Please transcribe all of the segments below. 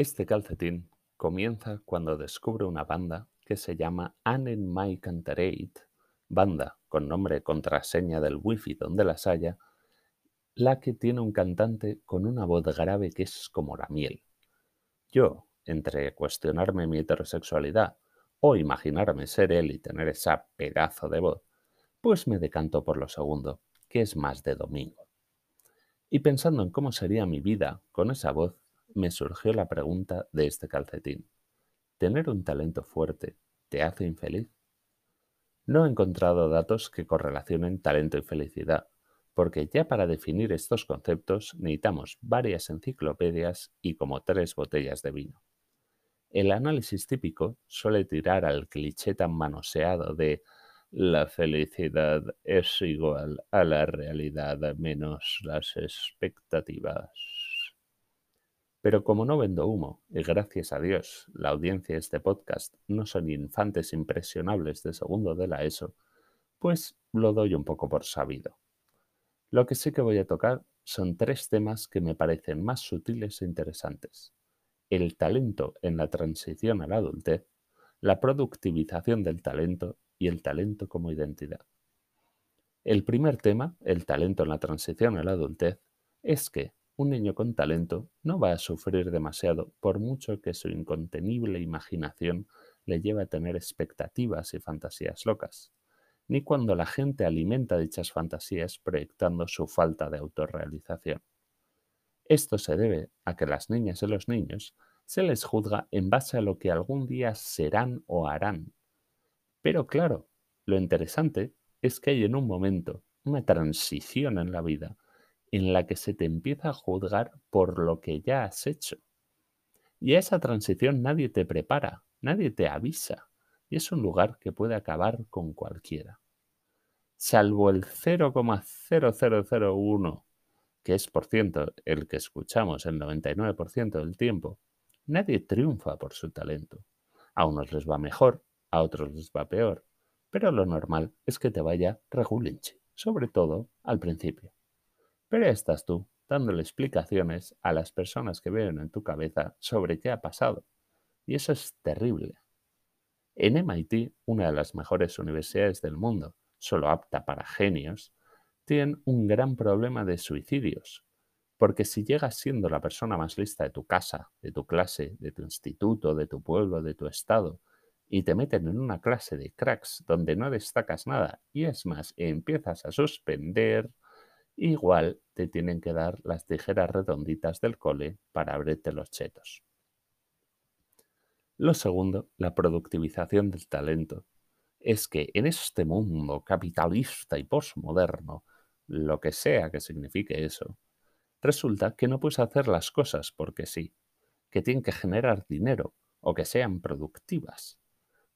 Este calcetín comienza cuando descubre una banda que se llama Annen My Canterate, banda con nombre contraseña del wifi donde las haya, la que tiene un cantante con una voz grave que es como la miel. Yo, entre cuestionarme mi heterosexualidad o imaginarme ser él y tener esa pedazo de voz, pues me decanto por lo segundo, que es más de domingo. Y pensando en cómo sería mi vida con esa voz, me surgió la pregunta de este calcetín. ¿Tener un talento fuerte te hace infeliz? No he encontrado datos que correlacionen talento y felicidad, porque ya para definir estos conceptos necesitamos varias enciclopedias y como tres botellas de vino. El análisis típico suele tirar al cliché tan manoseado de la felicidad es igual a la realidad menos las expectativas. Pero como no vendo humo, y gracias a Dios la audiencia de este podcast no son infantes impresionables de segundo de la ESO, pues lo doy un poco por sabido. Lo que sí que voy a tocar son tres temas que me parecen más sutiles e interesantes. El talento en la transición a la adultez, la productivización del talento y el talento como identidad. El primer tema, el talento en la transición a la adultez, es que un niño con talento no va a sufrir demasiado por mucho que su incontenible imaginación le lleve a tener expectativas y fantasías locas, ni cuando la gente alimenta dichas fantasías proyectando su falta de autorrealización. Esto se debe a que las niñas y los niños se les juzga en base a lo que algún día serán o harán, pero claro, lo interesante es que hay en un momento una transición en la vida en la que se te empieza a juzgar por lo que ya has hecho. Y a esa transición nadie te prepara, nadie te avisa, y es un lugar que puede acabar con cualquiera. Salvo el 0,0001, que es por ciento el que escuchamos el 99% del tiempo, nadie triunfa por su talento. A unos les va mejor, a otros les va peor, pero lo normal es que te vaya regulinche, sobre todo al principio. Pero estás tú dándole explicaciones a las personas que viven en tu cabeza sobre qué ha pasado. Y eso es terrible. En MIT, una de las mejores universidades del mundo, solo apta para genios, tienen un gran problema de suicidios. Porque si llegas siendo la persona más lista de tu casa, de tu clase, de tu instituto, de tu pueblo, de tu estado, y te meten en una clase de cracks donde no destacas nada y es más, empiezas a suspender, igual te tienen que dar las tijeras redonditas del cole para abrirte los chetos. Lo segundo, la productivización del talento, es que en este mundo capitalista y posmoderno, lo que sea que signifique eso, resulta que no puedes hacer las cosas porque sí, que tienen que generar dinero o que sean productivas.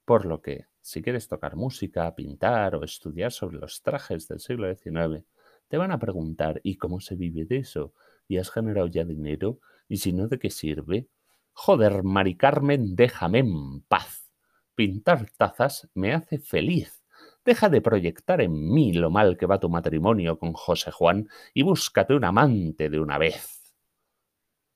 Por lo que, si quieres tocar música, pintar o estudiar sobre los trajes del siglo XIX, te van a preguntar ¿y cómo se vive de eso? ¿Y has generado ya dinero? ¿Y si no, de qué sirve? Joder, Mari Carmen, déjame en paz. Pintar tazas me hace feliz. Deja de proyectar en mí lo mal que va tu matrimonio con José Juan y búscate un amante de una vez.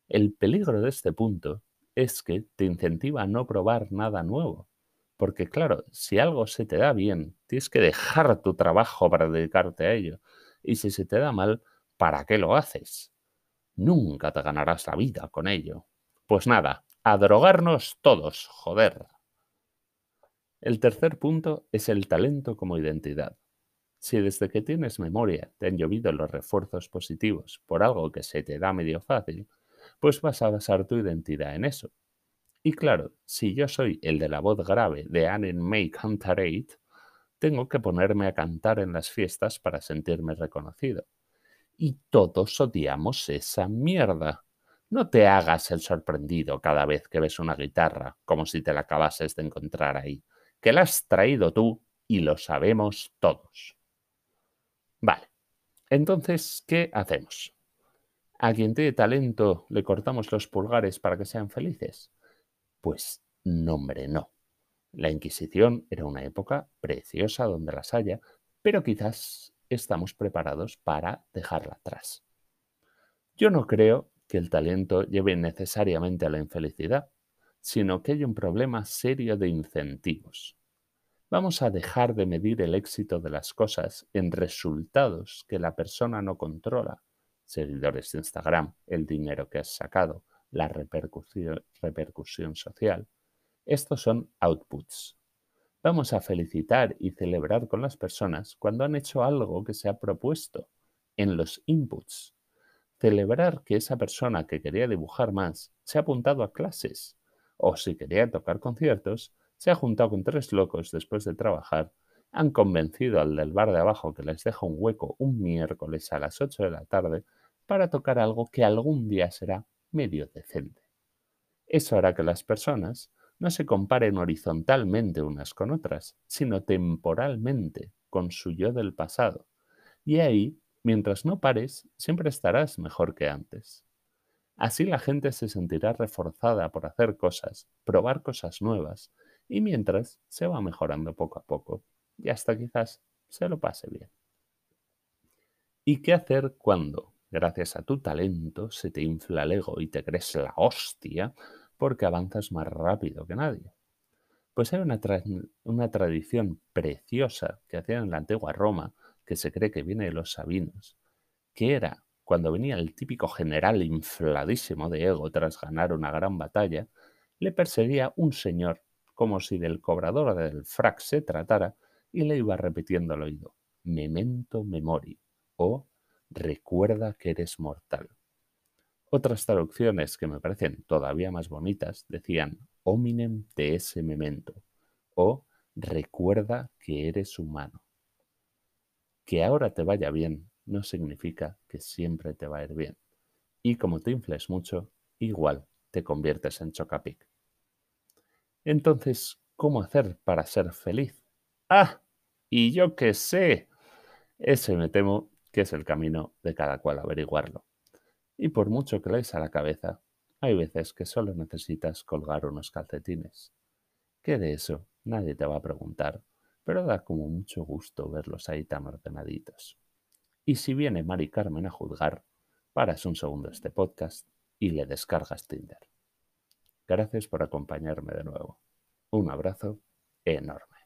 El peligro de este punto es que te incentiva a no probar nada nuevo. Porque claro, si algo se te da bien, tienes que dejar tu trabajo para dedicarte a ello. Y si se te da mal, ¿para qué lo haces? Nunca te ganarás la vida con ello. Pues nada, a drogarnos todos, joder. El tercer punto es el talento como identidad. Si desde que tienes memoria te han llovido los refuerzos positivos por algo que se te da medio fácil, pues vas a basar tu identidad en eso. Y claro, si yo soy el de la voz grave de Anne May Cantarate, tengo que ponerme a cantar en las fiestas para sentirme reconocido. Y todos odiamos esa mierda. No te hagas el sorprendido cada vez que ves una guitarra, como si te la acabases de encontrar ahí, que la has traído tú y lo sabemos todos. Vale, entonces, ¿qué hacemos? ¿A quien tiene talento le cortamos los pulgares para que sean felices? Pues nombre no. La Inquisición era una época preciosa donde las haya, pero quizás estamos preparados para dejarla atrás. Yo no creo que el talento lleve necesariamente a la infelicidad, sino que hay un problema serio de incentivos. Vamos a dejar de medir el éxito de las cosas en resultados que la persona no controla, seguidores de Instagram, el dinero que has sacado, la repercusión, social. Estos son outputs. Vamos a felicitar y celebrar con las personas cuando han hecho algo que se ha propuesto en los inputs. Celebrar que esa persona que quería dibujar más se ha apuntado a clases o si quería tocar conciertos, se ha juntado con tres locos después de trabajar, han convencido al del bar de abajo que les deja un hueco un miércoles a las 8 de la tarde para tocar algo que algún día será medio decente. Eso hará que las personas no se comparen horizontalmente unas con otras, sino temporalmente con su yo del pasado. Y ahí, mientras no pares, siempre estarás mejor que antes. Así la gente se sentirá reforzada por hacer cosas, probar cosas nuevas, y mientras se va mejorando poco a poco, y hasta quizás se lo pase bien. ¿Y qué hacer cuando, gracias a tu talento, se te infla el ego y te crees la hostia porque avanzas más rápido que nadie? Pues hay una, tradición preciosa que hacían en la antigua Roma, que se cree que viene de los sabinos, que era cuando venía el típico general infladísimo de ego tras ganar una gran batalla, le perseguía un señor, como si del cobrador del frac se tratara, y le iba repitiendo al oído, memento memori, o recuerda que eres mortal. Otras traducciones que me parecen todavía más bonitas decían hominem te ese memento, o recuerda que eres humano. Que ahora te vaya bien no significa que siempre te va a ir bien. Y como te infles mucho, igual te conviertes en chocapic. Entonces, ¿cómo hacer para ser feliz? ¡Ah! Y yo qué sé. Ese me temo que es el camino de cada cual averiguarlo. Y por mucho que lees a la cabeza, hay veces que solo necesitas colgar unos calcetines. Que de eso nadie te va a preguntar, pero da como mucho gusto verlos ahí tan ordenaditos. Y si viene Mari Carmen a juzgar, paras un segundo este podcast y le descargas Tinder. Gracias por acompañarme de nuevo. Un abrazo enorme.